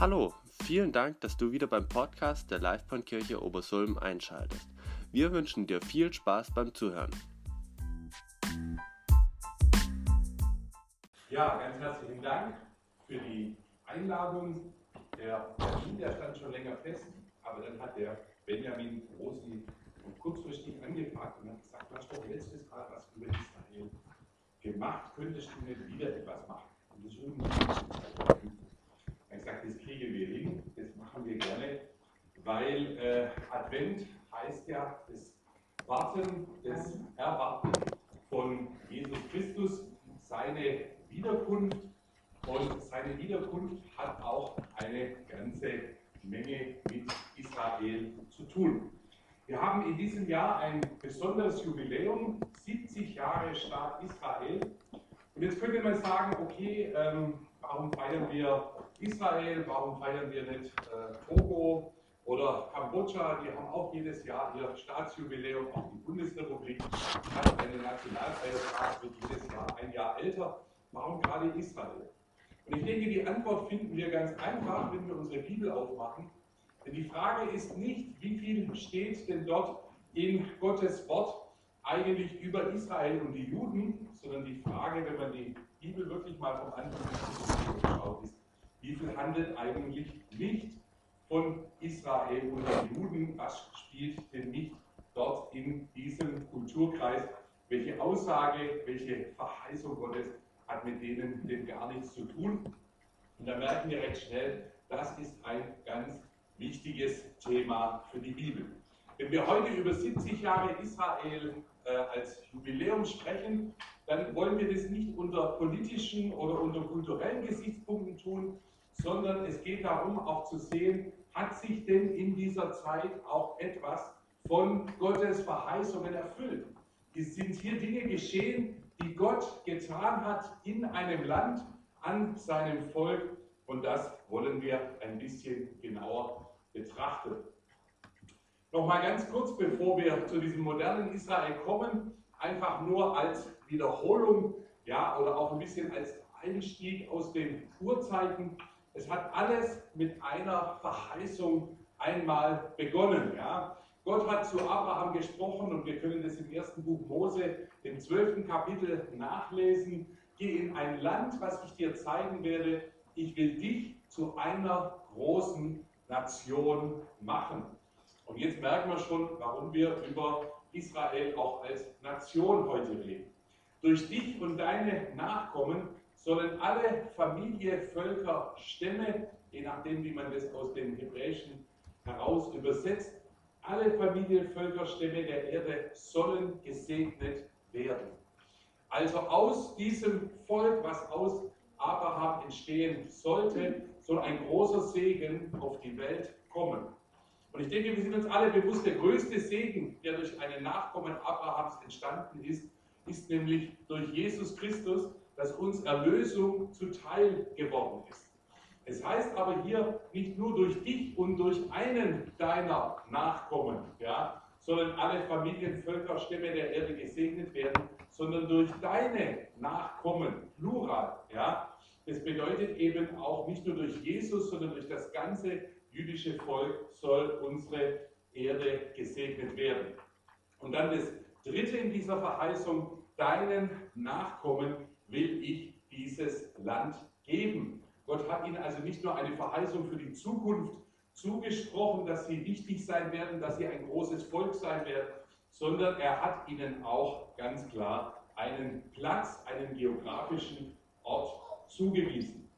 Hallo, vielen Dank, dass du wieder beim Podcast der Livebahnkirche Obersulm einschaltest. Wir wünschen dir viel Spaß beim Zuhören. Ja, ganz herzlichen Dank für die Einladung. Der Termin, der stand schon länger fest, aber dann hat der Benjamin Rosi kurzfristig angepackt und hat gesagt, du hast doch letztes Mal was über Israel gemacht, könntest du nicht wieder etwas machen? Und das ist er gesagt, das kriegen wir hin, das machen wir gerne, weil äh, Advent heißt ja das Warten, das Erwarten von Jesus Christus, seine Wiederkunft. Und seine Wiederkunft hat auch eine ganze Menge mit Israel zu tun. Wir haben in diesem Jahr ein besonderes Jubiläum, 70 Jahre Staat Israel. Und jetzt könnte man sagen, okay, ähm, warum feiern wir Israel, warum feiern wir nicht äh, Togo oder Kambodscha? Die haben auch jedes Jahr ihr Staatsjubiläum. Auch die Bundesrepublik hat einen Nationalfeiertag, wird jedes Jahr ein Jahr älter. Warum gerade Israel? Und ich denke, die Antwort finden wir ganz einfach, wenn wir unsere Bibel aufmachen. Denn die Frage ist nicht, wie viel steht denn dort in Gottes Wort eigentlich über Israel und die Juden, sondern die Frage, wenn man die Bibel wirklich mal vom Anfang an schaut, ist, wie viel handelt eigentlich nicht von Israel und den Juden? Was spielt denn nicht dort in diesem Kulturkreis? Welche Aussage, welche Verheißung Gottes hat mit denen denn gar nichts zu tun? Und da merken wir recht schnell, das ist ein ganz wichtiges Thema für die Bibel. Wenn wir heute über 70 Jahre Israel äh, als Jubiläum sprechen, dann wollen wir das nicht unter politischen oder unter kulturellen Gesichtspunkten tun, sondern es geht darum, auch zu sehen, hat sich denn in dieser Zeit auch etwas von Gottes Verheißungen erfüllt? Es sind hier Dinge geschehen, die Gott getan hat in einem Land, an seinem Volk. Und das wollen wir ein bisschen genauer betrachten. Nochmal ganz kurz, bevor wir zu diesem modernen Israel kommen, einfach nur als Wiederholung, ja, oder auch ein bisschen als Einstieg aus den Urzeiten. Es hat alles mit einer Verheißung einmal begonnen. Ja. Gott hat zu Abraham gesprochen und wir können das im ersten Buch Mose im zwölften Kapitel nachlesen. Geh in ein Land, was ich dir zeigen werde. Ich will dich zu einer großen Nation machen. Und jetzt merken wir schon, warum wir über Israel auch als Nation heute reden. Durch dich und deine Nachkommen sollen alle Familie, Völker, Stämme, je nachdem, wie man das aus dem Hebräischen heraus übersetzt, alle Familien, Völker, Stämme der Erde sollen gesegnet werden. Also aus diesem Volk, was aus Abraham entstehen sollte, soll ein großer Segen auf die Welt kommen. Und ich denke, wir sind uns alle bewusst, der größte Segen, der durch einen Nachkommen Abrahams entstanden ist, ist nämlich durch Jesus Christus, dass uns Erlösung zuteil geworden ist. Es heißt aber hier nicht nur durch dich und durch einen deiner Nachkommen, ja, sollen alle Familien, Völker, Stämme der Erde gesegnet werden, sondern durch deine Nachkommen, plural. Ja. Das bedeutet eben auch nicht nur durch Jesus, sondern durch das ganze jüdische Volk soll unsere Erde gesegnet werden. Und dann das dritte in dieser Verheißung, deinen Nachkommen will ich dieses Land geben. Gott hat ihnen also nicht nur eine Verheißung für die Zukunft zugesprochen, dass sie wichtig sein werden, dass sie ein großes Volk sein werden, sondern er hat ihnen auch ganz klar einen Platz, einen geografischen Ort zugewiesen.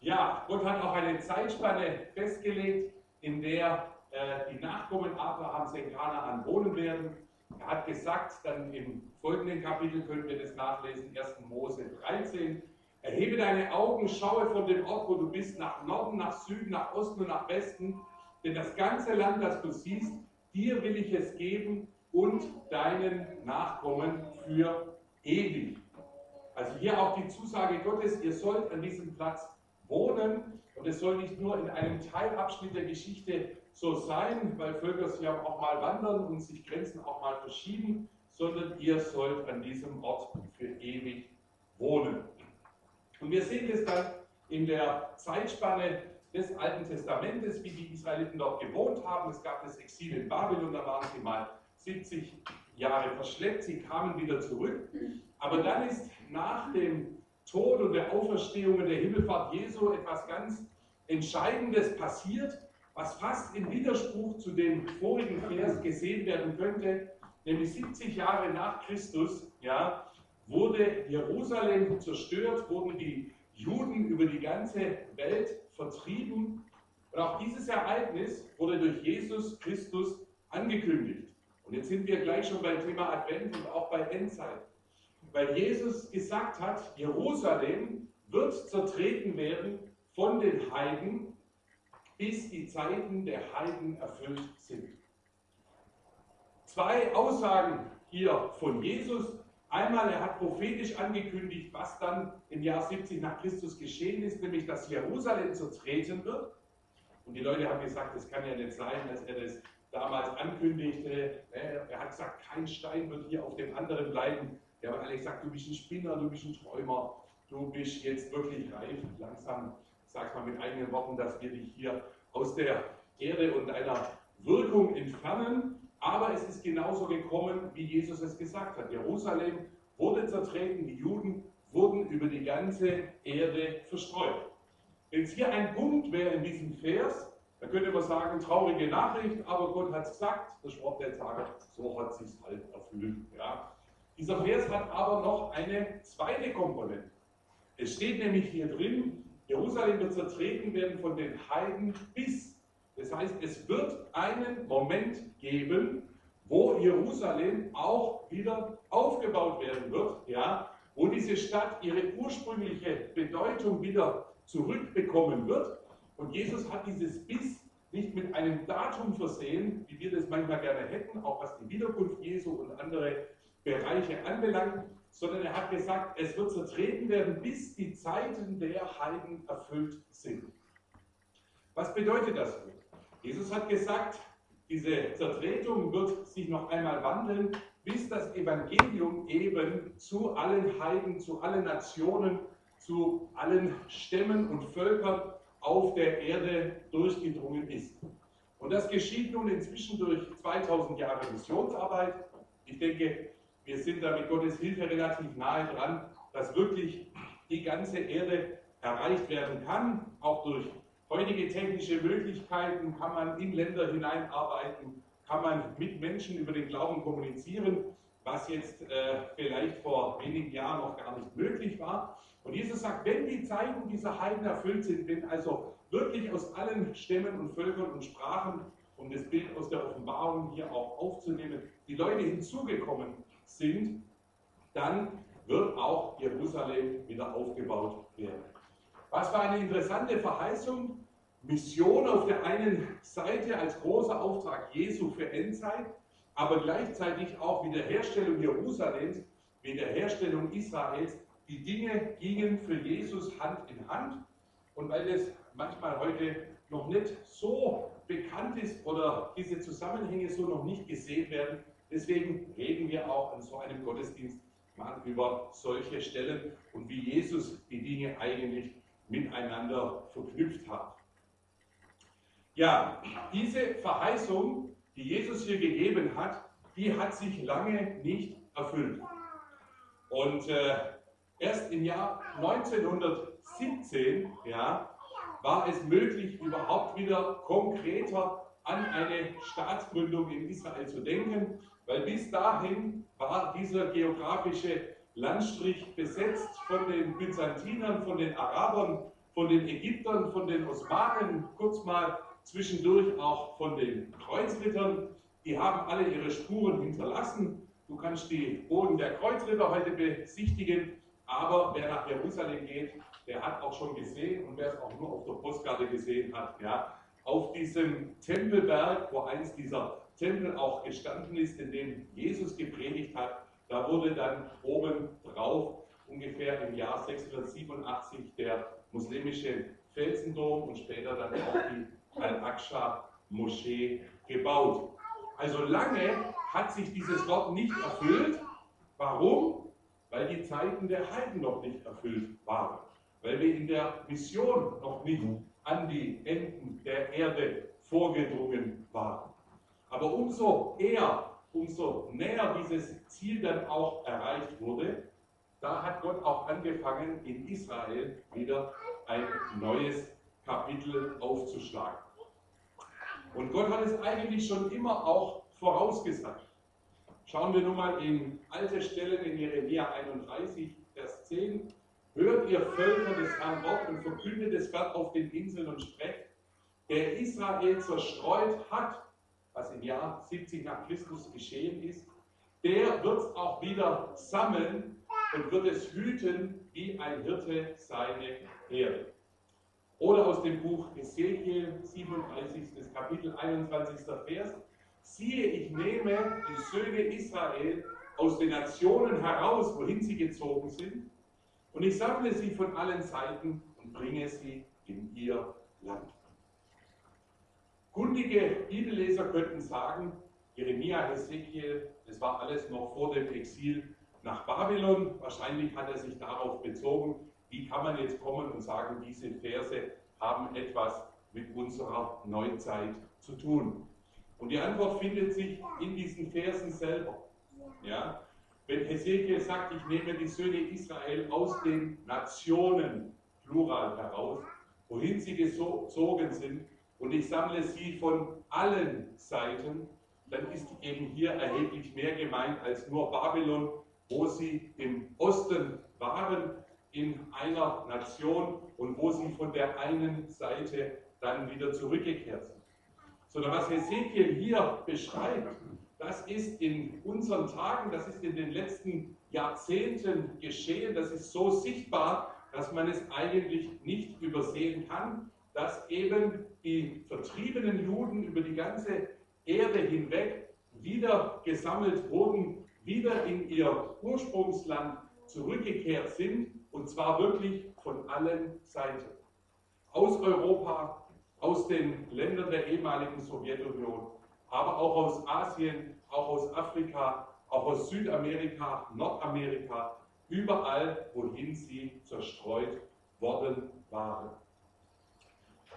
Ja, Gott hat auch eine Zeitspanne festgelegt, in der äh, die Nachkommen Abrahams in Kanaan wohnen werden. Er hat gesagt, dann im folgenden Kapitel können wir das nachlesen, 1. Mose 13, Erhebe deine Augen, schaue von dem Ort, wo du bist, nach Norden, nach Süden, nach Osten und nach Westen, denn das ganze Land, das du siehst, dir will ich es geben und deinen Nachkommen für ewig. Also hier auch die Zusage Gottes, ihr sollt an diesem Platz wohnen und es soll nicht nur in einem Teilabschnitt der Geschichte so sein, weil Völker sich auch mal wandern und sich Grenzen auch mal verschieben, sondern ihr sollt an diesem Ort für ewig wohnen. Und wir sehen das dann in der Zeitspanne des Alten Testamentes, wie die Israeliten dort gewohnt haben. Es gab das Exil in Babylon, da waren sie mal 70 Jahre verschleppt, sie kamen wieder zurück. Aber dann ist nach dem Tod und der Auferstehung und der Himmelfahrt Jesu etwas ganz Entscheidendes passiert, was fast im Widerspruch zu dem vorigen Vers gesehen werden könnte, nämlich 70 Jahre nach Christus, ja, wurde Jerusalem zerstört, wurden die Juden über die ganze Welt vertrieben. Und auch dieses Ereignis wurde durch Jesus Christus angekündigt. Und jetzt sind wir gleich schon beim Thema Advent und auch bei Endzeit. Weil Jesus gesagt hat, Jerusalem wird zertreten werden von den Heiden, bis die Zeiten der Heiden erfüllt sind. Zwei Aussagen hier von Jesus Einmal, er hat prophetisch angekündigt, was dann im Jahr 70 nach Christus geschehen ist, nämlich dass Jerusalem zertreten wird. Und die Leute haben gesagt, das kann ja nicht sein, dass er das damals ankündigte. Er hat gesagt, kein Stein wird hier auf dem anderen bleiben. Der hat alle gesagt, du bist ein Spinner, du bist ein Träumer, du bist jetzt wirklich reif. Langsam, sag mal mit eigenen Worten, dass wir dich hier aus der Erde und deiner Wirkung entfernen. Aber es ist genauso gekommen, wie Jesus es gesagt hat. Jerusalem wurde zertreten, die Juden wurden über die ganze Erde verstreut. Wenn es hier ein Punkt wäre in diesem Vers, dann könnte man sagen, traurige Nachricht, aber Gott hat es gesagt, der Sport der Tage, so hat sich halt erfüllt. Ja. Dieser Vers hat aber noch eine zweite Komponente. Es steht nämlich hier drin, Jerusalem wird zertreten werden von den Heiden bis das heißt, es wird einen Moment geben, wo Jerusalem auch wieder aufgebaut werden wird, ja, wo diese Stadt ihre ursprüngliche Bedeutung wieder zurückbekommen wird. Und Jesus hat dieses Bis nicht mit einem Datum versehen, wie wir das manchmal gerne hätten, auch was die Wiederkunft Jesu und andere Bereiche anbelangt, sondern er hat gesagt, es wird zertreten werden, bis die Zeiten der Heiden erfüllt sind. Was bedeutet das? Jesus hat gesagt, diese Zertretung wird sich noch einmal wandeln, bis das Evangelium eben zu allen Heiden, zu allen Nationen, zu allen Stämmen und Völkern auf der Erde durchgedrungen ist. Und das geschieht nun inzwischen durch 2000 Jahre Missionsarbeit. Ich denke, wir sind da mit Gottes Hilfe relativ nahe dran, dass wirklich die ganze Erde erreicht werden kann, auch durch heutige technische Möglichkeiten kann man in Länder hineinarbeiten, kann man mit Menschen über den Glauben kommunizieren, was jetzt äh, vielleicht vor wenigen Jahren noch gar nicht möglich war. Und Jesus sagt, wenn die Zeiten dieser Heiden erfüllt sind, wenn also wirklich aus allen Stämmen und Völkern und Sprachen, um das Bild aus der Offenbarung hier auch aufzunehmen, die Leute hinzugekommen sind, dann wird auch Jerusalem wieder aufgebaut werden. Was für eine interessante Verheißung. Mission auf der einen Seite als großer Auftrag Jesu für Endzeit, aber gleichzeitig auch Wiederherstellung Jerusalems, Wiederherstellung Israels. Die Dinge gingen für Jesus Hand in Hand. Und weil das manchmal heute noch nicht so bekannt ist oder diese Zusammenhänge so noch nicht gesehen werden, deswegen reden wir auch an so einem Gottesdienst mal über solche Stellen und wie Jesus die Dinge eigentlich miteinander verknüpft hat. Ja, diese Verheißung, die Jesus hier gegeben hat, die hat sich lange nicht erfüllt. Und äh, erst im Jahr 1917 ja, war es möglich, überhaupt wieder konkreter an eine Staatsgründung in Israel zu denken, weil bis dahin war dieser geografische Landstrich besetzt von den Byzantinern, von den Arabern, von den Ägyptern, von den Osmanen, kurz mal zwischendurch auch von den Kreuzrittern. Die haben alle ihre Spuren hinterlassen. Du kannst die Boden der Kreuzritter heute besichtigen, aber wer nach Jerusalem geht, der hat auch schon gesehen und wer es auch nur auf der Postkarte gesehen hat, ja, auf diesem Tempelberg, wo einst dieser Tempel auch gestanden ist, in dem Jesus gepredigt hat, da wurde dann oben drauf ungefähr im Jahr 687 der muslimische Felsendom und später dann auch die Al-Aqsa-Moschee gebaut. Also lange hat sich dieses Wort nicht erfüllt. Warum? Weil die Zeiten der Heiden noch nicht erfüllt waren. Weil wir in der Mission noch nicht an die Enden der Erde vorgedrungen waren. Aber umso eher, umso näher dieses Ziel dann auch erreicht wurde, da hat Gott auch angefangen, in Israel wieder ein neues Kapitel aufzuschlagen. Und Gott hat es eigentlich schon immer auch vorausgesagt. Schauen wir nun mal in alte Stellen in Jeremia 31, Vers 10. Hört ihr Völker des Herrn Wort und verkündet es Gott auf den Inseln und sprecht, der Israel zerstreut hat, was im Jahr 70 nach Christus geschehen ist, der wird es auch wieder sammeln und wird es hüten, wie ein Hirte seine Herde. Oder aus dem Buch Ezekiel 37. Kapitel 21. Vers. Siehe, ich nehme die Söhne Israel aus den Nationen heraus, wohin sie gezogen sind, und ich sammle sie von allen Seiten und bringe sie in ihr Land. Kundige Bibelleser könnten sagen, Jeremia, Ezekiel, das war alles noch vor dem Exil nach Babylon. Wahrscheinlich hat er sich darauf bezogen, wie kann man jetzt kommen und sagen, diese Verse haben etwas mit unserer Neuzeit zu tun. Und die Antwort findet sich in diesen Versen selber. Ja? Wenn Hesekiel sagt, ich nehme die Söhne Israel aus den Nationen, plural heraus, wohin sie gezogen sind, und ich sammle sie von allen Seiten, dann ist eben hier erheblich mehr gemeint als nur Babylon, wo sie im Osten waren, in einer Nation und wo sie von der einen Seite dann wieder zurückgekehrt sind. Sondern was Hesekiel hier beschreibt, das ist in unseren Tagen, das ist in den letzten Jahrzehnten geschehen, das ist so sichtbar, dass man es eigentlich nicht übersehen kann, dass eben die vertriebenen Juden über die ganze Erde hinweg wieder gesammelt wurden, wieder in ihr Ursprungsland zurückgekehrt sind, und zwar wirklich von allen Seiten. Aus Europa, aus den Ländern der ehemaligen Sowjetunion, aber auch aus Asien, auch aus Afrika, auch aus Südamerika, Nordamerika, überall, wohin sie zerstreut worden waren.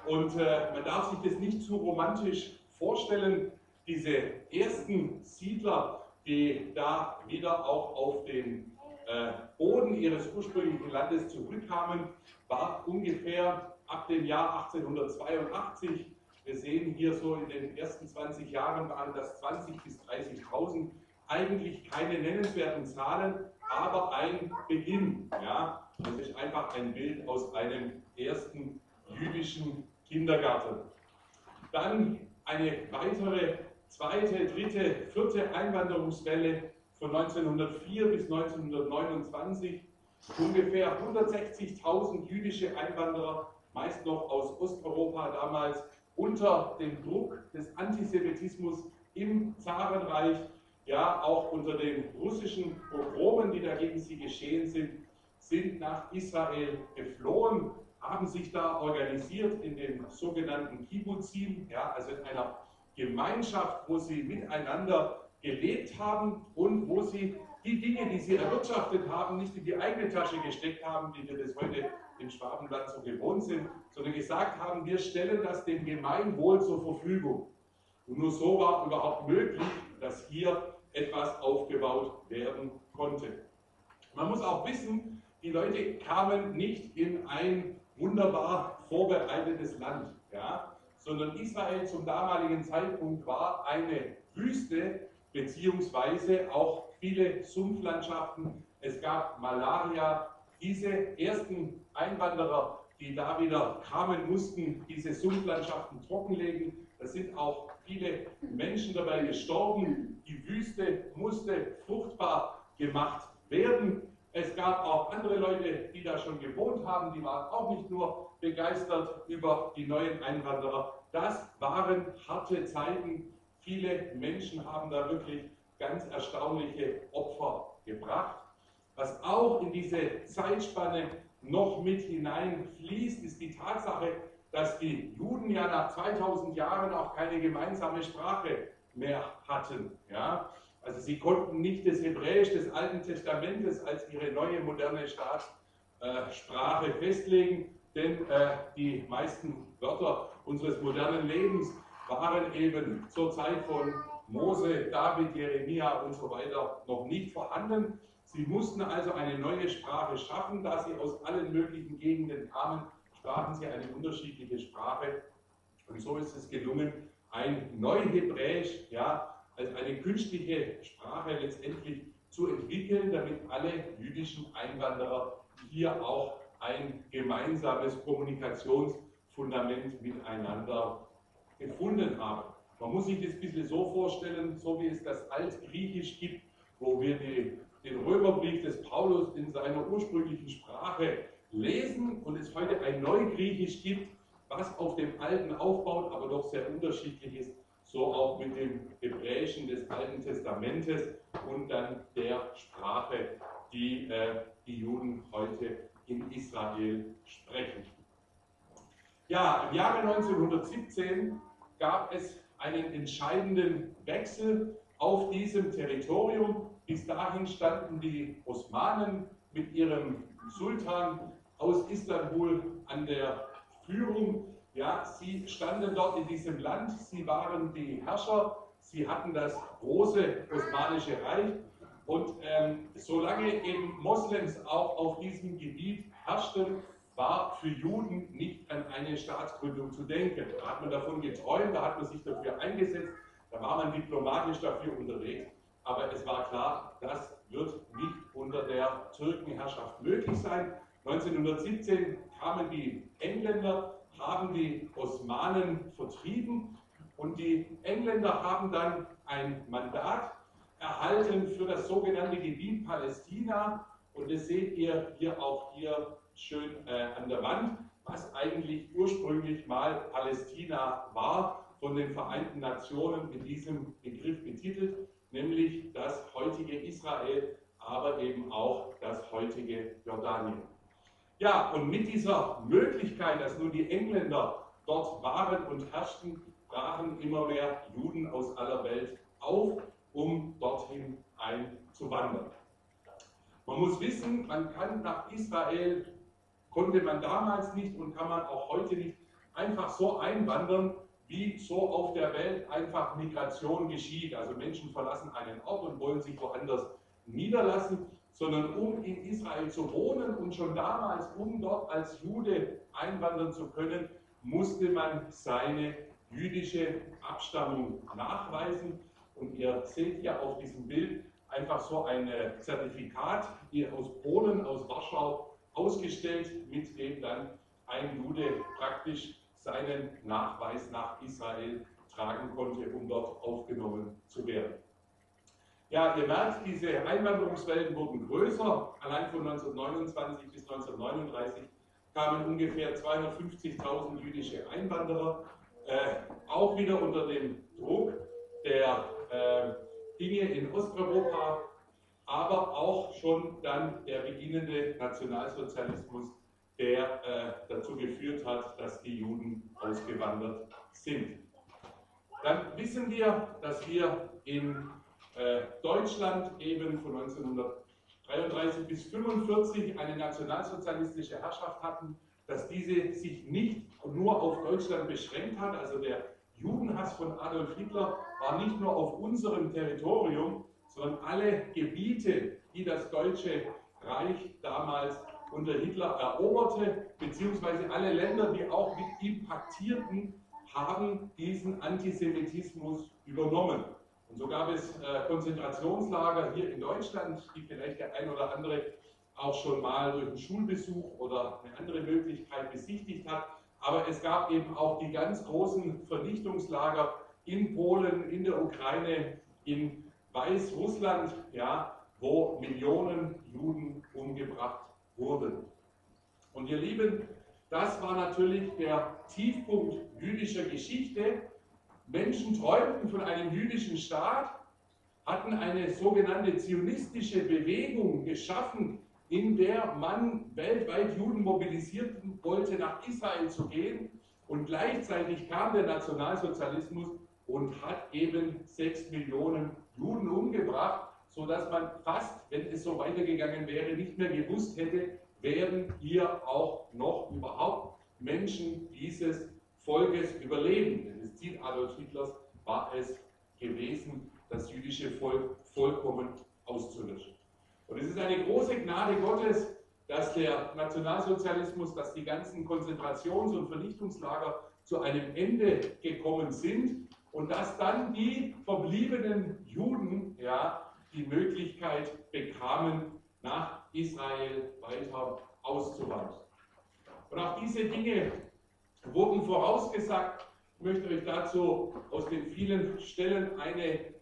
Und äh, man darf sich das nicht zu romantisch vorstellen. Diese ersten Siedler, die da wieder auch auf den äh, Boden ihres ursprünglichen Landes zurückkamen, war ungefähr ab dem Jahr 1882. Wir sehen hier so in den ersten 20 Jahren waren das 20.000 bis 30.000. Eigentlich keine nennenswerten Zahlen, aber ein Beginn. Ja? Das ist einfach ein Bild aus einem ersten jüdischen Kindergarten. Dann eine weitere zweite, dritte, vierte Einwanderungswelle von 1904 bis 1929. Ungefähr 160.000 jüdische Einwanderer, meist noch aus Osteuropa damals, unter dem Druck des Antisemitismus im Zarenreich, ja auch unter den russischen Pogromen, die dagegen sie geschehen sind, sind nach Israel geflohen haben sich da organisiert in den sogenannten Kibbuzim, ja, also in einer Gemeinschaft, wo sie miteinander gelebt haben und wo sie die Dinge, die sie erwirtschaftet haben, nicht in die eigene Tasche gesteckt haben, wie wir das heute im Schwabenland so gewohnt sind, sondern gesagt haben, wir stellen das dem Gemeinwohl zur Verfügung. Und nur so war überhaupt möglich, dass hier etwas aufgebaut werden konnte. Man muss auch wissen, die Leute kamen nicht in ein wunderbar vorbereitetes Land, ja? sondern Israel zum damaligen Zeitpunkt war eine Wüste, beziehungsweise auch viele Sumpflandschaften. Es gab Malaria. Diese ersten Einwanderer, die da wieder kamen, mussten diese Sumpflandschaften trockenlegen. Da sind auch viele Menschen dabei gestorben. Die Wüste musste fruchtbar gemacht werden. Es gab auch andere Leute, die da schon gewohnt haben, die waren auch nicht nur begeistert über die neuen Einwanderer. Das waren harte Zeiten. Viele Menschen haben da wirklich ganz erstaunliche Opfer gebracht. Was auch in diese Zeitspanne noch mit hineinfließt, ist die Tatsache, dass die Juden ja nach 2000 Jahren auch keine gemeinsame Sprache mehr hatten. Ja? Also sie konnten nicht das Hebräisch des Alten Testamentes als ihre neue moderne Staatssprache festlegen, denn äh, die meisten Wörter unseres modernen Lebens waren eben zur Zeit von Mose, David, Jeremia und so weiter noch nicht vorhanden. Sie mussten also eine neue Sprache schaffen, da sie aus allen möglichen Gegenden kamen, sprachen sie eine unterschiedliche Sprache. Und so ist es gelungen, ein Neuhebräisch, ja, als eine künstliche Sprache letztendlich zu entwickeln, damit alle jüdischen Einwanderer hier auch ein gemeinsames Kommunikationsfundament miteinander gefunden haben. Man muss sich das ein bisschen so vorstellen, so wie es das Altgriechisch gibt, wo wir die, den Römerbrief des Paulus in seiner ursprünglichen Sprache lesen und es heute ein Neugriechisch gibt, was auf dem Alten aufbaut, aber doch sehr unterschiedlich ist, so auch mit dem Hebräischen des Alten Testamentes und dann der Sprache, die äh, die Juden heute in Israel sprechen. Ja, im Jahre 1917 gab es einen entscheidenden Wechsel auf diesem Territorium. Bis dahin standen die Osmanen mit ihrem Sultan aus Istanbul an der Führung. Ja, sie standen dort in diesem Land, sie waren die Herrscher, sie hatten das große Osmanische Reich. Und ähm, solange eben Moslems auch auf diesem Gebiet herrschten, war für Juden nicht an eine Staatsgründung zu denken. Da hat man davon geträumt, da hat man sich dafür eingesetzt, da war man diplomatisch dafür unterwegs. Aber es war klar, das wird nicht unter der Türkenherrschaft möglich sein. 1917 kamen die Engländer, haben die Osmanen vertrieben und die Engländer haben dann ein Mandat erhalten für das sogenannte Gebiet Palästina. Und das seht ihr hier auch hier schön äh, an der Wand, was eigentlich ursprünglich mal Palästina war, von den Vereinten Nationen mit diesem Begriff betitelt, nämlich das heutige Israel, aber eben auch das heutige Jordanien. Ja, und mit dieser Möglichkeit, dass nun die Engländer dort waren und herrschten, brachen immer mehr Juden aus aller Welt auf, um dorthin einzuwandern. Man muss wissen, man kann nach Israel konnte man damals nicht und kann man auch heute nicht einfach so einwandern, wie so auf der Welt einfach Migration geschieht. Also Menschen verlassen einen Ort und wollen sich woanders niederlassen, sondern um in Israel zu wohnen und schon damals, um dort als Jude einwandern zu können, musste man seine jüdische Abstammung nachweisen. Und ihr seht hier auf diesem Bild einfach so ein Zertifikat hier aus Polen, aus Warschau, ausgestellt, mit dem dann ein Jude praktisch seinen Nachweis nach Israel tragen konnte, um dort aufgenommen zu werden. Ja, ihr merkt, diese Einwanderungswellen wurden größer. Allein von 1929 bis 1939 kamen ungefähr 250.000 jüdische Einwanderer, äh, auch wieder unter dem Druck der äh, Dinge in Osteuropa, aber auch schon dann der beginnende Nationalsozialismus, der äh, dazu geführt hat, dass die Juden ausgewandert sind. Dann wissen wir, dass wir in Deutschland eben von 1933 bis 1945 eine nationalsozialistische Herrschaft hatten, dass diese sich nicht nur auf Deutschland beschränkt hat. Also der Judenhass von Adolf Hitler war nicht nur auf unserem Territorium, sondern alle Gebiete, die das Deutsche Reich damals unter Hitler eroberte, beziehungsweise alle Länder, die auch mit ihm paktierten, haben diesen Antisemitismus übernommen. Und so gab es äh, Konzentrationslager hier in Deutschland, die vielleicht der ein oder andere auch schon mal durch einen Schulbesuch oder eine andere Möglichkeit besichtigt hat. Aber es gab eben auch die ganz großen Vernichtungslager in Polen, in der Ukraine, in Weißrussland, ja, wo Millionen Juden umgebracht wurden. Und ihr Lieben, das war natürlich der Tiefpunkt jüdischer Geschichte. Menschen träumten von einem jüdischen Staat, hatten eine sogenannte zionistische Bewegung geschaffen, in der man weltweit Juden mobilisieren wollte, nach Israel zu gehen. Und gleichzeitig kam der Nationalsozialismus und hat eben sechs Millionen Juden umgebracht, sodass man fast, wenn es so weitergegangen wäre, nicht mehr gewusst hätte, werden hier auch noch überhaupt Menschen dieses Volkes überleben. Denn das Ziel Adolf Hitlers war es gewesen, das jüdische Volk vollkommen auszulöschen. Und es ist eine große Gnade Gottes, dass der Nationalsozialismus, dass die ganzen Konzentrations- und Vernichtungslager zu einem Ende gekommen sind und dass dann die verbliebenen Juden ja, die Möglichkeit bekamen, nach Israel weiter auszuwandern. Und auch diese Dinge wurden vorausgesagt. Ich möchte euch dazu aus den vielen Stellen eine, äh,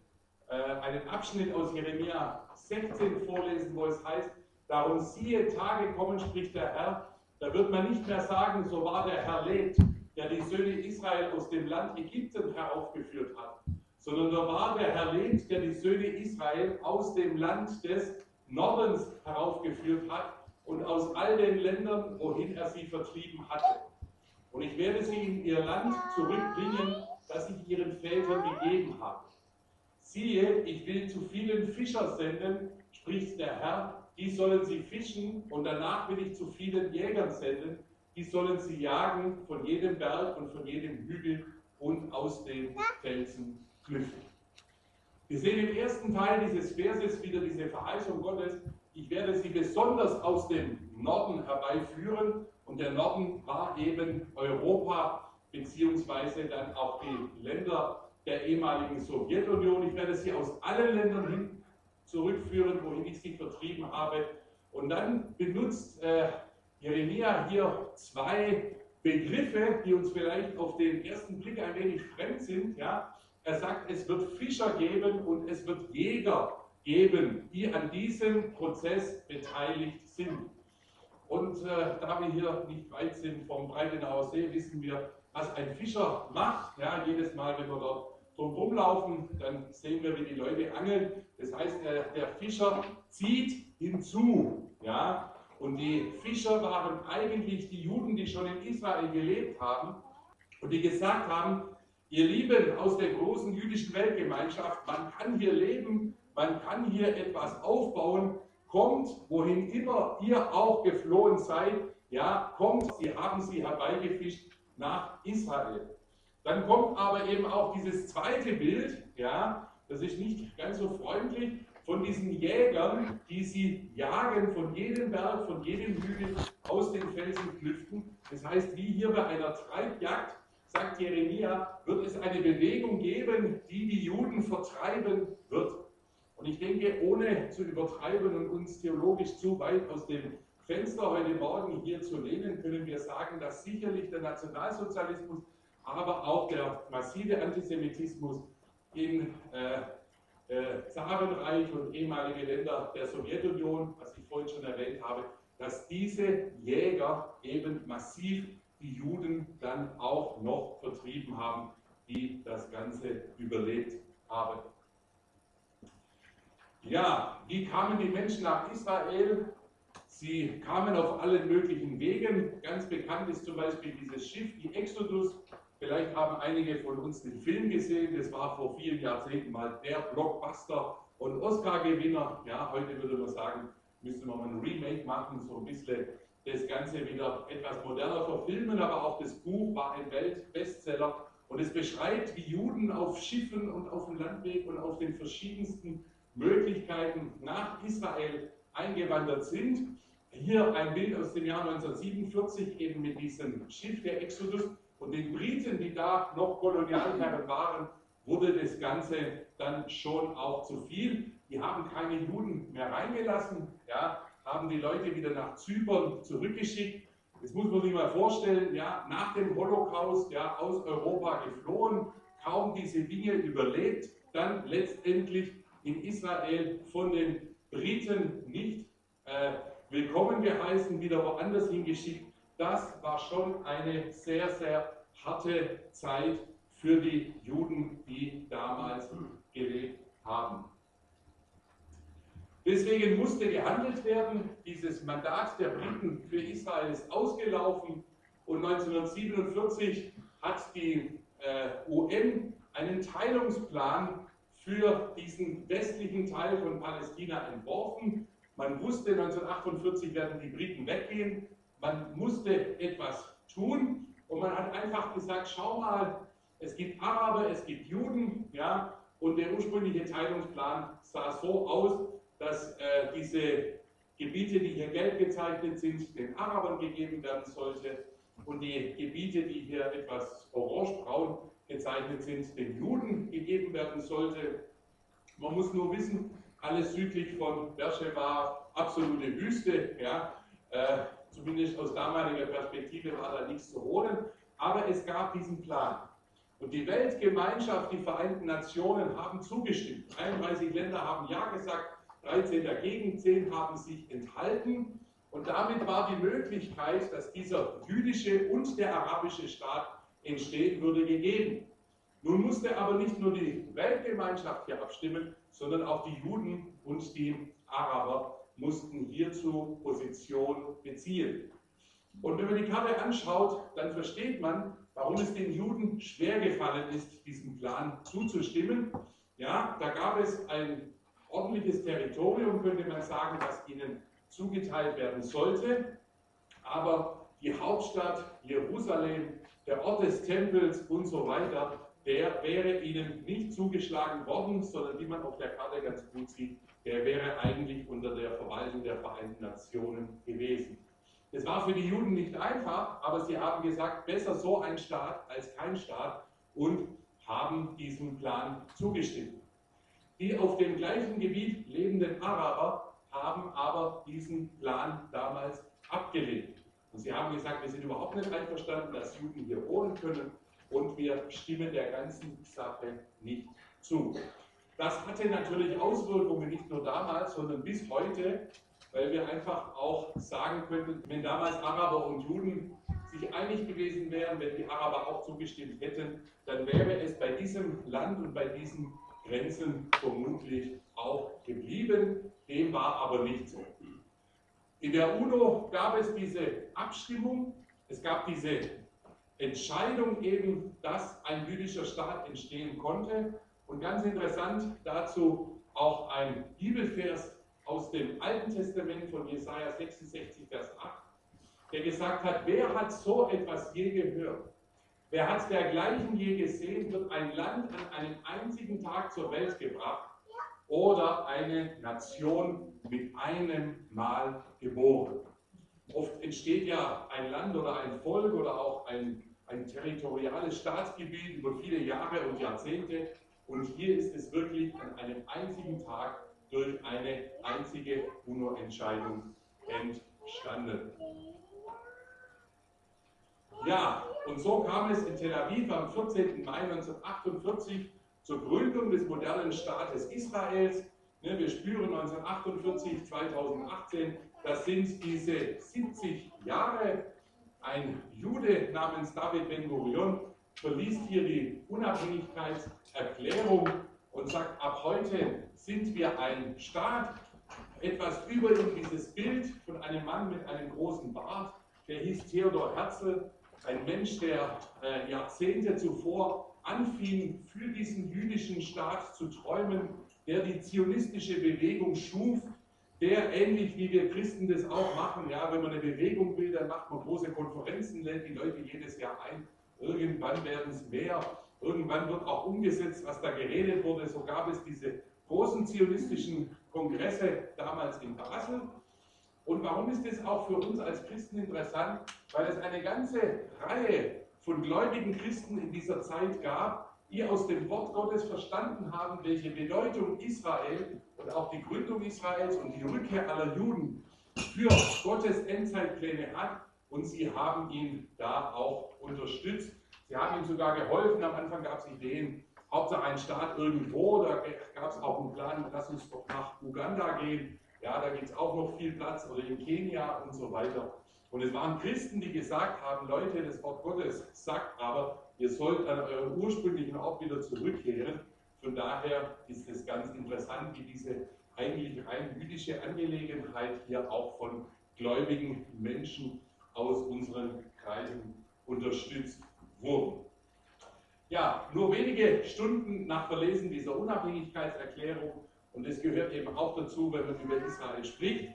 einen Abschnitt aus Jeremia 16 vorlesen, wo es heißt, darum siehe, Tage kommen, spricht der Herr, da wird man nicht mehr sagen, so war der Herr lebt, der die Söhne Israel aus dem Land Ägypten heraufgeführt hat, sondern da war der Herr lebt, der die Söhne Israel aus dem Land des Nordens heraufgeführt hat und aus all den Ländern, wohin er sie vertrieben hatte. Und ich werde sie in ihr Land zurückbringen, das ich ihren Vätern gegeben habe. Siehe, ich will zu vielen Fischer senden, spricht der Herr, die sollen sie fischen, und danach will ich zu vielen Jägern senden, die sollen sie jagen von jedem Berg und von jedem Hügel und aus den Felsen flüchten. Wir sehen im ersten Teil dieses Verses wieder diese Verheißung Gottes, ich werde sie besonders aus dem Norden herbeiführen. Und der Norden war eben Europa, beziehungsweise dann auch die Länder der ehemaligen Sowjetunion. Ich werde sie aus allen Ländern hin zurückführen, wohin ich sie vertrieben habe. Und dann benutzt äh, Jeremia hier zwei Begriffe, die uns vielleicht auf den ersten Blick ein wenig fremd sind. Ja? Er sagt, es wird Fischer geben und es wird Jäger geben, die an diesem Prozess beteiligt sind. Und äh, da wir hier nicht weit sind vom Breitenauer See, wissen wir, was ein Fischer macht. Ja, jedes Mal, wenn wir dort drum rumlaufen, dann sehen wir, wie die Leute angeln. Das heißt, der, der Fischer zieht hinzu. Ja? Und die Fischer waren eigentlich die Juden, die schon in Israel gelebt haben und die gesagt haben, ihr Lieben aus der großen jüdischen Weltgemeinschaft, man kann hier leben, man kann hier etwas aufbauen, kommt, wohin immer ihr auch geflohen seid, ja, kommt, sie haben sie herbeigefischt nach Israel. Dann kommt aber eben auch dieses zweite Bild, ja, das ist nicht ganz so freundlich, von diesen Jägern, die sie jagen von jedem Berg, von jedem Hügel aus den Felsenklüften. Das heißt, wie hier bei einer Treibjagd, sagt Jeremia, wird es eine Bewegung geben, die die Juden vertreiben wird. Und ich denke, ohne zu übertreiben und uns theologisch zu weit aus dem Fenster heute Morgen hier zu lehnen, können wir sagen, dass sicherlich der Nationalsozialismus, aber auch der massive Antisemitismus in äh, äh, Zarenreich und ehemalige Länder der Sowjetunion, was ich vorhin schon erwähnt habe, dass diese Jäger eben massiv die Juden dann auch noch vertrieben haben, die das Ganze überlebt haben. Ja, wie kamen die Menschen nach Israel? Sie kamen auf allen möglichen Wegen. Ganz bekannt ist zum Beispiel dieses Schiff, die Exodus. Vielleicht haben einige von uns den Film gesehen. Das war vor vielen Jahrzehnten mal der Blockbuster und Oscar-Gewinner. Ja, heute würde man sagen, müsste man mal ein Remake machen, so ein bisschen das Ganze wieder etwas moderner verfilmen. Aber auch das Buch war ein Weltbestseller und es beschreibt, wie Juden auf Schiffen und auf dem Landweg und auf den verschiedensten Möglichkeiten nach Israel eingewandert sind. Hier ein Bild aus dem Jahr 1947, eben mit diesem Schiff der Exodus und den Briten, die da noch Kolonialherren waren, wurde das Ganze dann schon auch zu viel. Die haben keine Juden mehr reingelassen, ja, haben die Leute wieder nach Zypern zurückgeschickt. Das muss man sich mal vorstellen, ja, nach dem Holocaust ja, aus Europa geflohen, kaum diese Dinge überlebt, dann letztendlich in Israel von den Briten nicht äh, willkommen geheißen, wieder woanders hingeschickt. Das war schon eine sehr, sehr harte Zeit für die Juden, die damals gelebt haben. Deswegen musste gehandelt werden. Dieses Mandat der Briten für Israel ist ausgelaufen und 1947 hat die äh, UN einen Teilungsplan für diesen westlichen Teil von Palästina entworfen. Man wusste, 1948 werden die Briten weggehen. Man musste etwas tun und man hat einfach gesagt, schau mal, es gibt Araber, es gibt Juden, ja, und der ursprüngliche Teilungsplan sah so aus, dass äh, diese Gebiete, die hier gelb gezeichnet sind, den Arabern gegeben werden sollte und die Gebiete, die hier etwas orange-braun gezeichnet sind, den Juden gegeben werden sollte. Man muss nur wissen, alles südlich von Beersheba absolute Wüste, ja, äh, zumindest aus damaliger Perspektive war da nichts zu holen, aber es gab diesen Plan. Und die Weltgemeinschaft, die Vereinten Nationen haben zugestimmt. 31 Länder haben Ja gesagt, 13 dagegen, 10 haben sich enthalten. Und damit war die Möglichkeit, dass dieser jüdische und der arabische Staat entstehen würde, gegeben. Nun musste aber nicht nur die Weltgemeinschaft hier abstimmen, sondern auch die Juden und die Araber mussten hierzu Position beziehen. Und wenn man die Karte anschaut, dann versteht man, warum es den Juden schwer gefallen ist, diesem Plan zuzustimmen. Ja, da gab es ein ordentliches Territorium, könnte man sagen, das ihnen zugeteilt werden sollte. Aber die Hauptstadt Jerusalem, der Ort des Tempels und so weiter, der wäre ihnen nicht zugeschlagen worden, sondern wie man auf der Karte ganz gut sieht, der wäre eigentlich unter der Verwaltung der Vereinten Nationen gewesen. Das war für die Juden nicht einfach, aber sie haben gesagt, besser so ein Staat als kein Staat und haben diesem Plan zugestimmt. Die auf dem gleichen Gebiet lebenden Araber haben aber diesen Plan damals abgelehnt. Und sie haben gesagt, wir sind überhaupt nicht einverstanden, dass Juden hier wohnen können und wir stimmen der ganzen Sache nicht zu. Das hatte natürlich Auswirkungen nicht nur damals, sondern bis heute, weil wir einfach auch sagen könnten, wenn damals Araber und Juden sich einig gewesen wären, wenn die Araber auch zugestimmt hätten, dann wäre es bei diesem Land und bei diesen Grenzen vermutlich auch geblieben. Dem war aber nicht so. In der UNO gab es diese Abstimmung, es gab diese Entscheidung eben, dass ein jüdischer Staat entstehen konnte. Und ganz interessant dazu auch ein Bibelvers aus dem Alten Testament von Jesaja 66, Vers 8, der gesagt hat: Wer hat so etwas je gehört? Wer hat dergleichen je gesehen? Wird ein Land an einem einzigen Tag zur Welt gebracht oder eine Nation mit einem Mal geboren? Oft entsteht ja ein Land oder ein Volk oder auch ein ein territoriales Staatsgebiet über viele Jahre und Jahrzehnte. Und hier ist es wirklich an einem einzigen Tag durch eine einzige UNO-Entscheidung entstanden. Ja, und so kam es in Tel Aviv am 14. Mai 1948 zur Gründung des modernen Staates Israels. Ne, wir spüren 1948, 2018, das sind diese 70 Jahre ein Jude namens David Ben-Gurion verliest hier die Unabhängigkeitserklärung und sagt, ab heute sind wir ein Staat. Etwas über dieses Bild von einem Mann mit einem großen Bart, der hieß Theodor Herzl, ein Mensch, der äh, Jahrzehnte zuvor anfing, für diesen jüdischen Staat zu träumen, der die zionistische Bewegung schuf, der ähnlich wie wir Christen das auch machen, ja, wenn man eine Bewegung will, dann macht man große Konferenzen, lädt die Leute jedes Jahr ein. Irgendwann werden es mehr, irgendwann wird auch umgesetzt, was da geredet wurde. So gab es diese großen zionistischen Kongresse damals in Basel. Und warum ist das auch für uns als Christen interessant? Weil es eine ganze Reihe von gläubigen Christen in dieser Zeit gab, die aus dem Wort Gottes verstanden haben, welche Bedeutung Israel und auch die Gründung Israels und die Rückkehr aller Juden für Gottes Endzeitpläne hat. Und sie haben ihn da auch unterstützt. Sie haben ihm sogar geholfen. Am Anfang gab es Ideen, Hauptsache ein Staat irgendwo. Da gab es auch einen Plan, lass uns doch nach Uganda gehen. Ja, da gibt es auch noch viel Platz oder in Kenia und so weiter. Und es waren Christen, die gesagt haben, Leute, das Wort Gottes sagt aber, ihr sollt an euren ursprünglichen Ort wieder zurückkehren. Von daher ist es ganz interessant, wie diese eigentlich rein jüdische Angelegenheit hier auch von gläubigen Menschen aus unseren Kreisen unterstützt wurde. Ja, nur wenige Stunden nach Verlesen dieser Unabhängigkeitserklärung und das gehört eben auch dazu, wenn man über Israel spricht,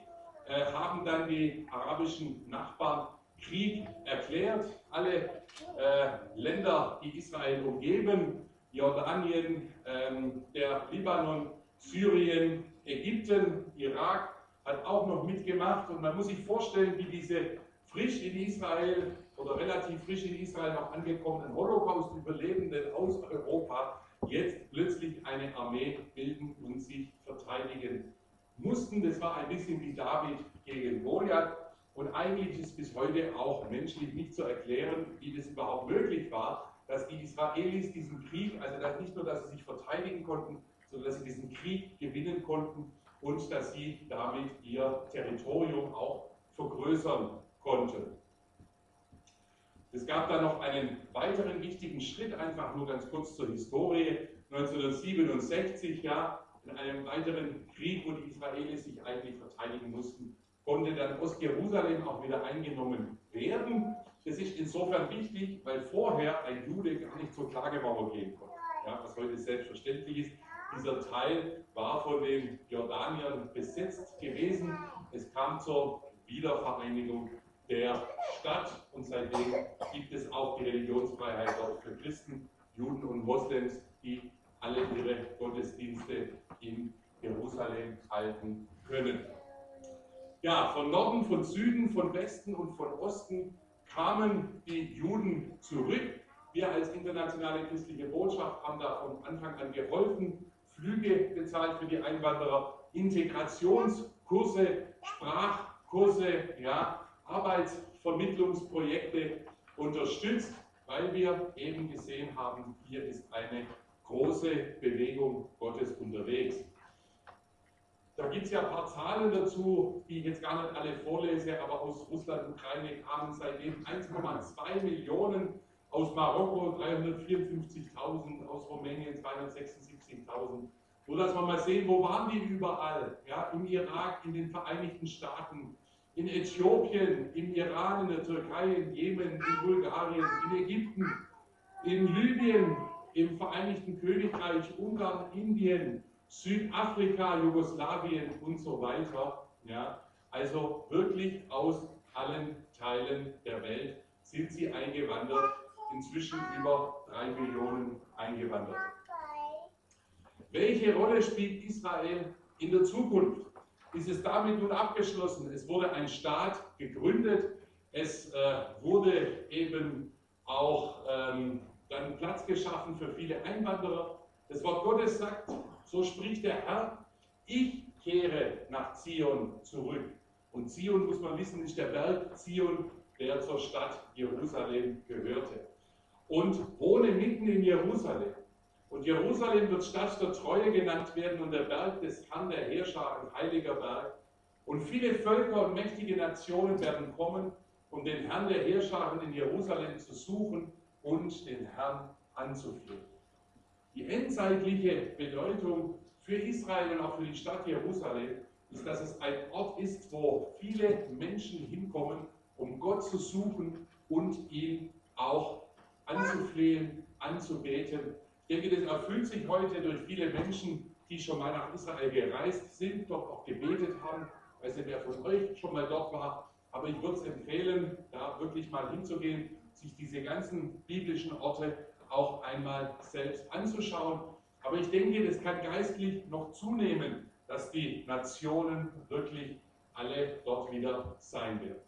äh, haben dann die arabischen Nachbarn Krieg erklärt. Alle äh, Länder, die Israel umgeben, Jordanien, ähm, der Libanon, Syrien, Ägypten, Irak, hat auch noch mitgemacht. Und man muss sich vorstellen, wie diese frisch in Israel oder relativ frisch in Israel noch angekommenen Holocaust-Überlebenden aus Europa jetzt plötzlich eine Armee bilden und sich verteidigen mussten. Das war ein bisschen wie David gegen Goliath. Und eigentlich ist bis heute auch menschlich nicht zu erklären, wie das überhaupt möglich war, dass die Israelis diesen Krieg, also dass nicht nur, dass sie sich verteidigen konnten, sondern dass sie diesen Krieg gewinnen konnten und dass sie damit ihr Territorium auch vergrößern konnten. Es gab dann noch einen weiteren wichtigen Schritt, einfach nur ganz kurz zur Historie. 1967, ja, in einem weiteren Krieg, wo die Israelis sich eigentlich verteidigen mussten, konnte dann Ostjerusalem auch wieder eingenommen werden. Das ist insofern wichtig, weil vorher ein Jude gar nicht zur Klagemauer gehen konnte, ja, was heute selbstverständlich ist. Dieser Teil war von den Jordaniern besetzt gewesen. Es kam zur Wiedervereinigung der Stadt und seitdem gibt es auch die Religionsfreiheit dort für Christen, Juden und Moslems, die alle ihre Gottesdienste in Jerusalem halten können. Ja, von Norden, von Süden, von Westen und von Osten kamen die Juden zurück. Wir als internationale christliche Botschaft haben da von Anfang an geholfen, Flüge bezahlt für die Einwanderer, Integrationskurse, Sprachkurse, ja, Arbeitsvermittlungsprojekte unterstützt, weil wir eben gesehen haben, hier ist eine große Bewegung Gottes unterwegs. Da gibt es ja ein paar Zahlen dazu, die ich jetzt gar nicht alle vorlese, aber aus Russland, Ukraine kamen seitdem 1,2 Millionen, aus Marokko 354.000, aus Rumänien 276.000. Nur dass wir mal sehen, wo waren die überall? Ja, Im Irak, in den Vereinigten Staaten, in Äthiopien, im Iran, in der Türkei, in Jemen, in Bulgarien, in Ägypten, in Libyen, im Vereinigten Königreich, Ungarn, Indien, Südafrika, Jugoslawien und so weiter. Ja, also wirklich aus allen Teilen der Welt sind sie eingewandert, inzwischen über drei Millionen eingewandert. Welche Rolle spielt Israel in der Zukunft? ist es damit nun abgeschlossen. Es wurde ein Staat gegründet. Es äh, wurde eben auch ähm, dann Platz geschaffen für viele Einwanderer. Das Wort Gottes sagt, so spricht der Herr, ich kehre nach Zion zurück. Und Zion, muss man wissen, ist der Berg Zion, der zur Stadt Jerusalem gehörte. Und wohne mitten in Jerusalem. Und Jerusalem wird Stadt der Treue genannt werden und der Berg des Herrn der Herrscher, ein heiliger Berg. Und viele Völker und mächtige Nationen werden kommen, um den Herrn der Herrscher in Jerusalem zu suchen und den Herrn anzuflehen. Die endzeitliche Bedeutung für Israel und auch für die Stadt Jerusalem ist, dass es ein Ort ist, wo viele Menschen hinkommen, um Gott zu suchen und ihn auch anzuflehen, anzubeten ich denke, das erfüllt sich heute durch viele Menschen, die schon mal nach Israel gereist sind, dort auch gebetet haben. Ich weiß nicht, wer von euch schon mal dort war, aber ich würde es empfehlen, da wirklich mal hinzugehen, sich diese ganzen biblischen Orte auch einmal selbst anzuschauen. Aber ich denke, das kann geistlich noch zunehmen, dass die Nationen wirklich alle dort wieder sein werden.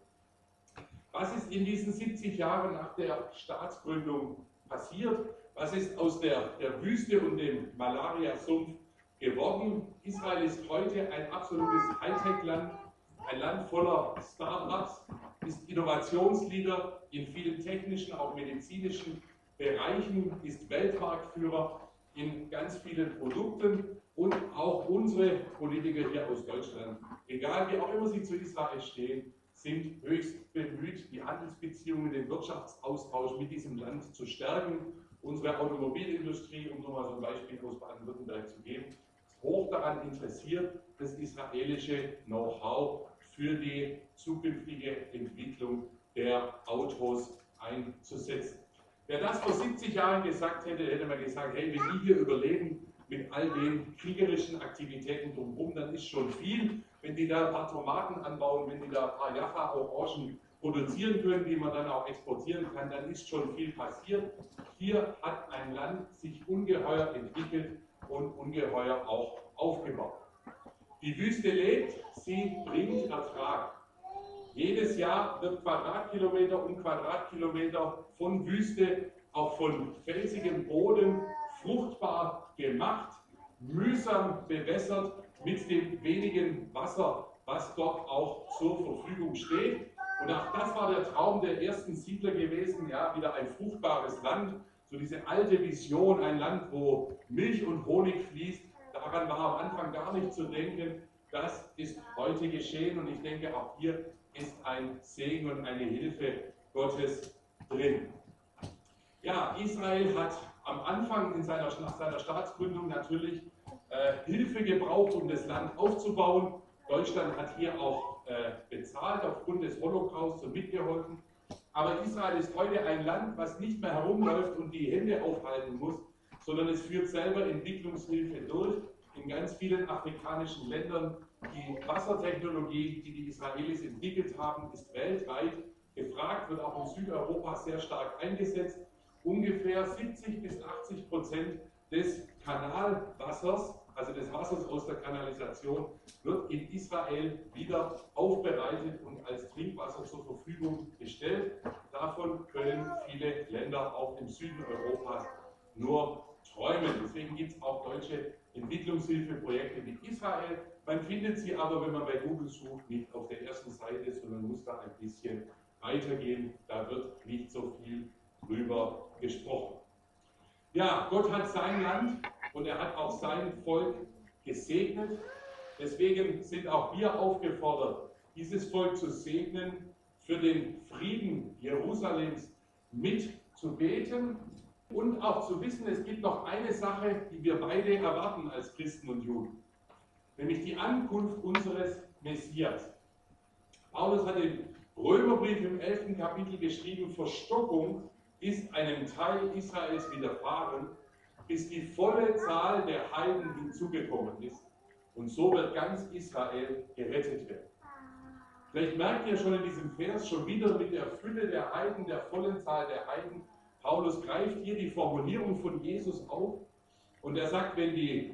Was ist in diesen 70 Jahren nach der Staatsgründung passiert? Was ist aus der, der Wüste und dem Malaria-Sumpf geworden? Israel ist heute ein absolutes Hightech-Land, ein Land voller Start-ups, ist Innovationsleader in vielen technischen, auch medizinischen Bereichen, ist Weltmarktführer in ganz vielen Produkten und auch unsere Politiker hier aus Deutschland, egal wie auch immer sie zu Israel stehen, sind höchst bemüht, die Handelsbeziehungen, den Wirtschaftsaustausch mit diesem Land zu stärken Unsere Automobilindustrie, um nochmal so ein Beispiel aus Baden-Württemberg zu geben, ist hoch daran interessiert, das israelische Know-how für die zukünftige Entwicklung der Autos einzusetzen. Wer das vor 70 Jahren gesagt hätte, hätte man gesagt, hey, wenn die hier überleben, mit all den kriegerischen Aktivitäten drumherum, dann ist schon viel. Wenn die da ein paar Tomaten anbauen, wenn die da ein paar Jaffa-Orangen produzieren können, die man dann auch exportieren kann, dann ist schon viel passiert. Hier hat ein Land sich ungeheuer entwickelt und ungeheuer auch aufgebaut. Die Wüste lebt, sie bringt Ertrag. Jedes Jahr wird Quadratkilometer um Quadratkilometer von Wüste, auch von felsigem Boden, fruchtbar gemacht, mühsam bewässert mit dem wenigen Wasser, was dort auch zur Verfügung steht. Und auch das war der Traum der ersten Siedler gewesen, ja, wieder ein fruchtbares Land, so diese alte Vision, ein Land, wo Milch und Honig fließt. Daran war am Anfang gar nicht zu denken. Das ist heute geschehen und ich denke, auch hier ist ein Segen und eine Hilfe Gottes drin. Ja, Israel hat am Anfang in seiner, nach seiner Staatsgründung natürlich äh, Hilfe gebraucht, um das Land aufzubauen. Deutschland hat hier auch äh, bezahlt aufgrund des Holocaust und mitgeholfen. Aber Israel ist heute ein Land, was nicht mehr herumläuft und die Hände aufhalten muss, sondern es führt selber Entwicklungshilfe durch. In ganz vielen afrikanischen Ländern die Wassertechnologie, die die Israelis entwickelt haben, ist weltweit gefragt, wird auch in Südeuropa sehr stark eingesetzt. Ungefähr 70 bis 80 Prozent des Kanalwassers, also des Wassers aus der Kanalisation, wird in Israel wieder aufbereitet und als Trinkwasser zur Verfügung gestellt. Davon können viele Länder auch im Süden Europas nur träumen. Deswegen gibt es auch deutsche Entwicklungshilfeprojekte mit Israel. Man findet sie aber, wenn man bei Google sucht, nicht auf der ersten Seite, sondern muss da ein bisschen weitergehen. Da wird nicht so viel drüber gesprochen. Ja, Gott hat sein Land und er hat auch sein Volk gesegnet. Deswegen sind auch wir aufgefordert, dieses Volk zu segnen, für den Frieden Jerusalems mitzubeten und auch zu wissen, es gibt noch eine Sache, die wir beide erwarten als Christen und Juden, nämlich die Ankunft unseres Messias. Paulus hat im Römerbrief im 11. Kapitel geschrieben, Verstockung ist einem Teil Israels widerfahren, bis die volle Zahl der Heiden hinzugekommen ist. Und so wird ganz Israel gerettet werden. Vielleicht merkt ihr schon in diesem Vers schon wieder mit der Fülle der Heiden, der vollen Zahl der Heiden, Paulus greift hier die Formulierung von Jesus auf und er sagt, wenn die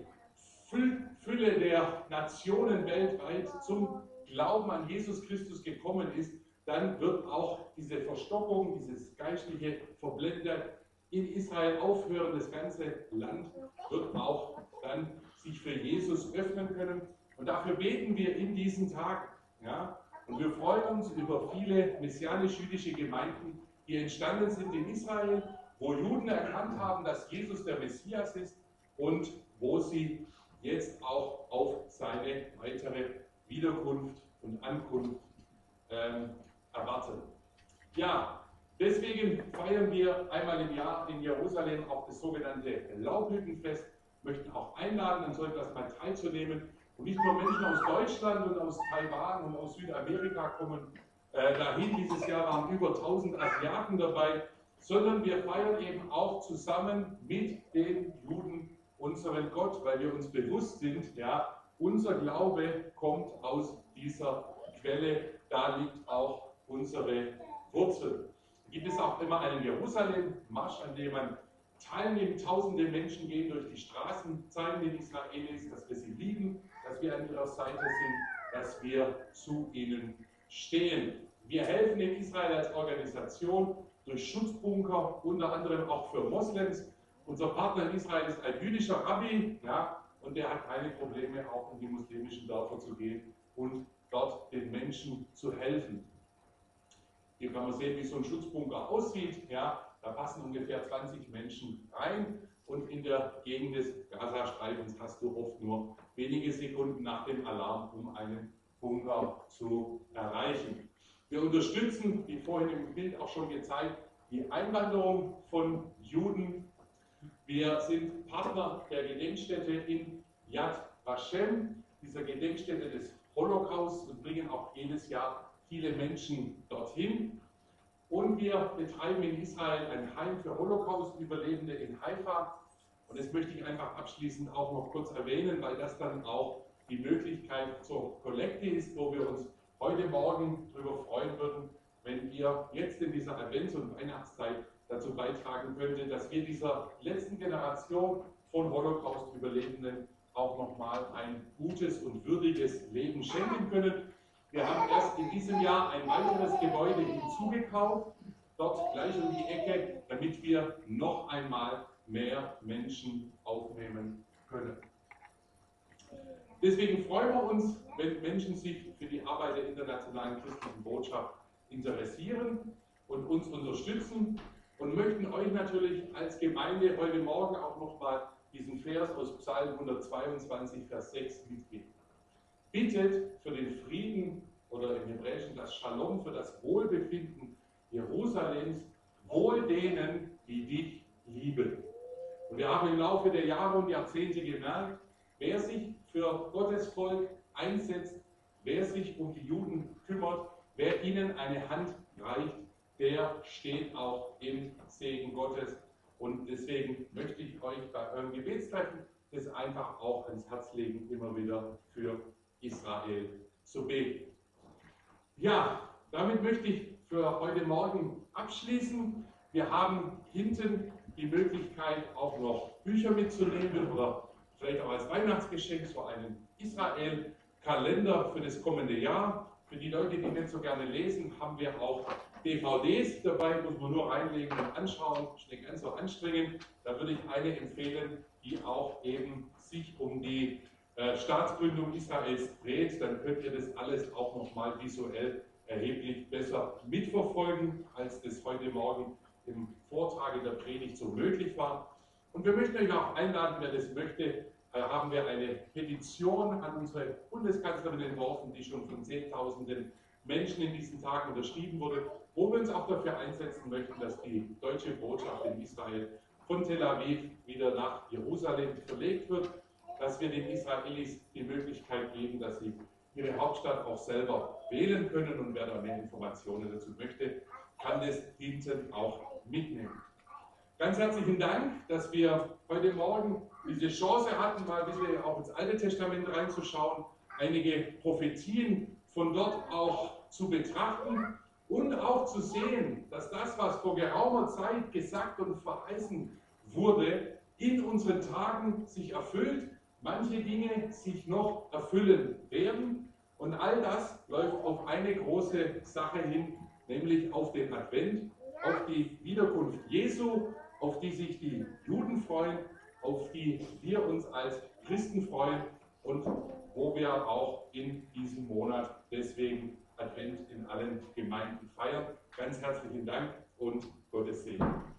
Fülle der Nationen weltweit zum Glauben an Jesus Christus gekommen ist, dann wird auch diese Verstockung, dieses geistliche Verblenden in Israel aufhören. Das ganze Land wird auch dann sich für Jesus öffnen können. Und dafür beten wir in diesen Tagen. Ja? Und wir freuen uns über viele messianisch-jüdische Gemeinden, die entstanden sind in Israel, wo Juden erkannt haben, dass Jesus der Messias ist und wo sie jetzt auch auf seine weitere Wiederkunft und Ankunft ähm, erwarten. Ja, deswegen feiern wir einmal im Jahr in Jerusalem auch das sogenannte Laubhüttenfest, möchten auch einladen, an so etwas mal teilzunehmen. Und nicht nur Menschen aus Deutschland und aus Taiwan und aus Südamerika kommen äh, dahin. Dieses Jahr waren über 1000 Asiaten dabei, sondern wir feiern eben auch zusammen mit den Juden unseren Gott, weil wir uns bewusst sind, ja, unser Glaube kommt aus dieser Quelle, da liegt auch unsere Wurzel. Gibt es auch immer einen Jerusalem-Marsch, an dem man teilnimmt. Tausende Menschen gehen durch die Straßen, zeigen den Israelis, dass wir sie lieben, dass wir an ihrer Seite sind, dass wir zu ihnen stehen. Wir helfen in Israel als Organisation durch Schutzbunker, unter anderem auch für Moslems. Unser Partner in Israel ist ein jüdischer Rabbi, ja, und der hat keine Probleme, auch in die muslimischen Dörfer zu gehen und dort den Menschen zu helfen. Hier kann man sehen, wie so ein Schutzbunker aussieht. Ja, da passen ungefähr 20 Menschen rein und in der Gegend des Gazastreifens hast du oft nur wenige Sekunden nach dem Alarm, um einen Bunker zu erreichen. Wir unterstützen, wie vorhin im Bild auch schon gezeigt, die Einwanderung von Juden. Wir sind Partner der Gedenkstätte in Yad Vashem, dieser Gedenkstätte des Holocaust und bringen auch jedes Jahr viele Menschen dorthin. Und wir betreiben in Israel ein Heim für Holocaust-Überlebende in Haifa. Und das möchte ich einfach abschließend auch noch kurz erwähnen, weil das dann auch die Möglichkeit zur Kollekte ist, wo wir uns heute Morgen darüber freuen würden, wenn ihr jetzt in dieser Advents- und Weihnachtszeit dazu beitragen könntet, dass wir dieser letzten Generation von Holocaust-Überlebenden auch nochmal ein gutes und würdiges Leben schenken können. Wir haben erst in diesem Jahr ein weiteres Gebäude hinzugekauft, dort gleich um die Ecke, damit wir noch einmal mehr Menschen aufnehmen. Deswegen freuen wir uns, wenn Menschen sich für die Arbeit der internationalen christlichen Botschaft interessieren und uns unterstützen und möchten euch natürlich als Gemeinde heute Morgen auch nochmal diesen Vers aus Psalm 122, Vers 6 mitgeben. Bittet für den Frieden oder im Hebräischen das Shalom, für das Wohlbefinden Jerusalems, wohl denen, die dich lieben. Und wir haben im Laufe der Jahre und Jahrzehnte gemerkt, wer sich für Gottes Volk einsetzt, wer sich um die Juden kümmert, wer ihnen eine Hand reicht, der steht auch im Segen Gottes. Und deswegen möchte ich euch bei eurem Gebetstreffen das einfach auch ans Herz legen, immer wieder für Israel zu beten. Ja, damit möchte ich für heute Morgen abschließen. Wir haben hinten die Möglichkeit, auch noch Bücher mitzunehmen oder vielleicht auch als Weihnachtsgeschenk so einen Israel-Kalender für das kommende Jahr. Für die Leute, die nicht so gerne lesen, haben wir auch DVDs dabei, muss man nur reinlegen und anschauen, nicht ganz so anstrengend. Da würde ich eine empfehlen, die auch eben sich um die äh, Staatsgründung Israels dreht. Dann könnt ihr das alles auch nochmal visuell erheblich besser mitverfolgen, als das heute Morgen im Vortrag in der Predigt so möglich war. Und wir möchten euch auch einladen, wer das möchte, haben wir eine Petition an unsere Bundeskanzlerin entworfen, die schon von Zehntausenden Menschen in diesen Tagen unterschrieben wurde, wo wir uns auch dafür einsetzen möchten, dass die deutsche Botschaft in Israel von Tel Aviv wieder nach Jerusalem verlegt wird, dass wir den Israelis die Möglichkeit geben, dass sie ihre Hauptstadt auch selber wählen können und wer da mehr Informationen dazu möchte, kann das hinten auch mitnehmen. Ganz herzlichen Dank, dass wir heute Morgen diese Chance hatten, mal ein bisschen auch ins Alte Testament reinzuschauen, einige Prophetien von dort auch zu betrachten und auch zu sehen, dass das, was vor geraumer Zeit gesagt und verheißen wurde, in unseren Tagen sich erfüllt, manche Dinge sich noch erfüllen werden. Und all das läuft auf eine große Sache hin, nämlich auf den Advent, auf die Wiederkunft Jesu, auf die sich die Juden freuen, auf die wir uns als Christen freuen und wo wir auch in diesem Monat deswegen Advent in allen Gemeinden feiern. Ganz herzlichen Dank und Gottes Segen.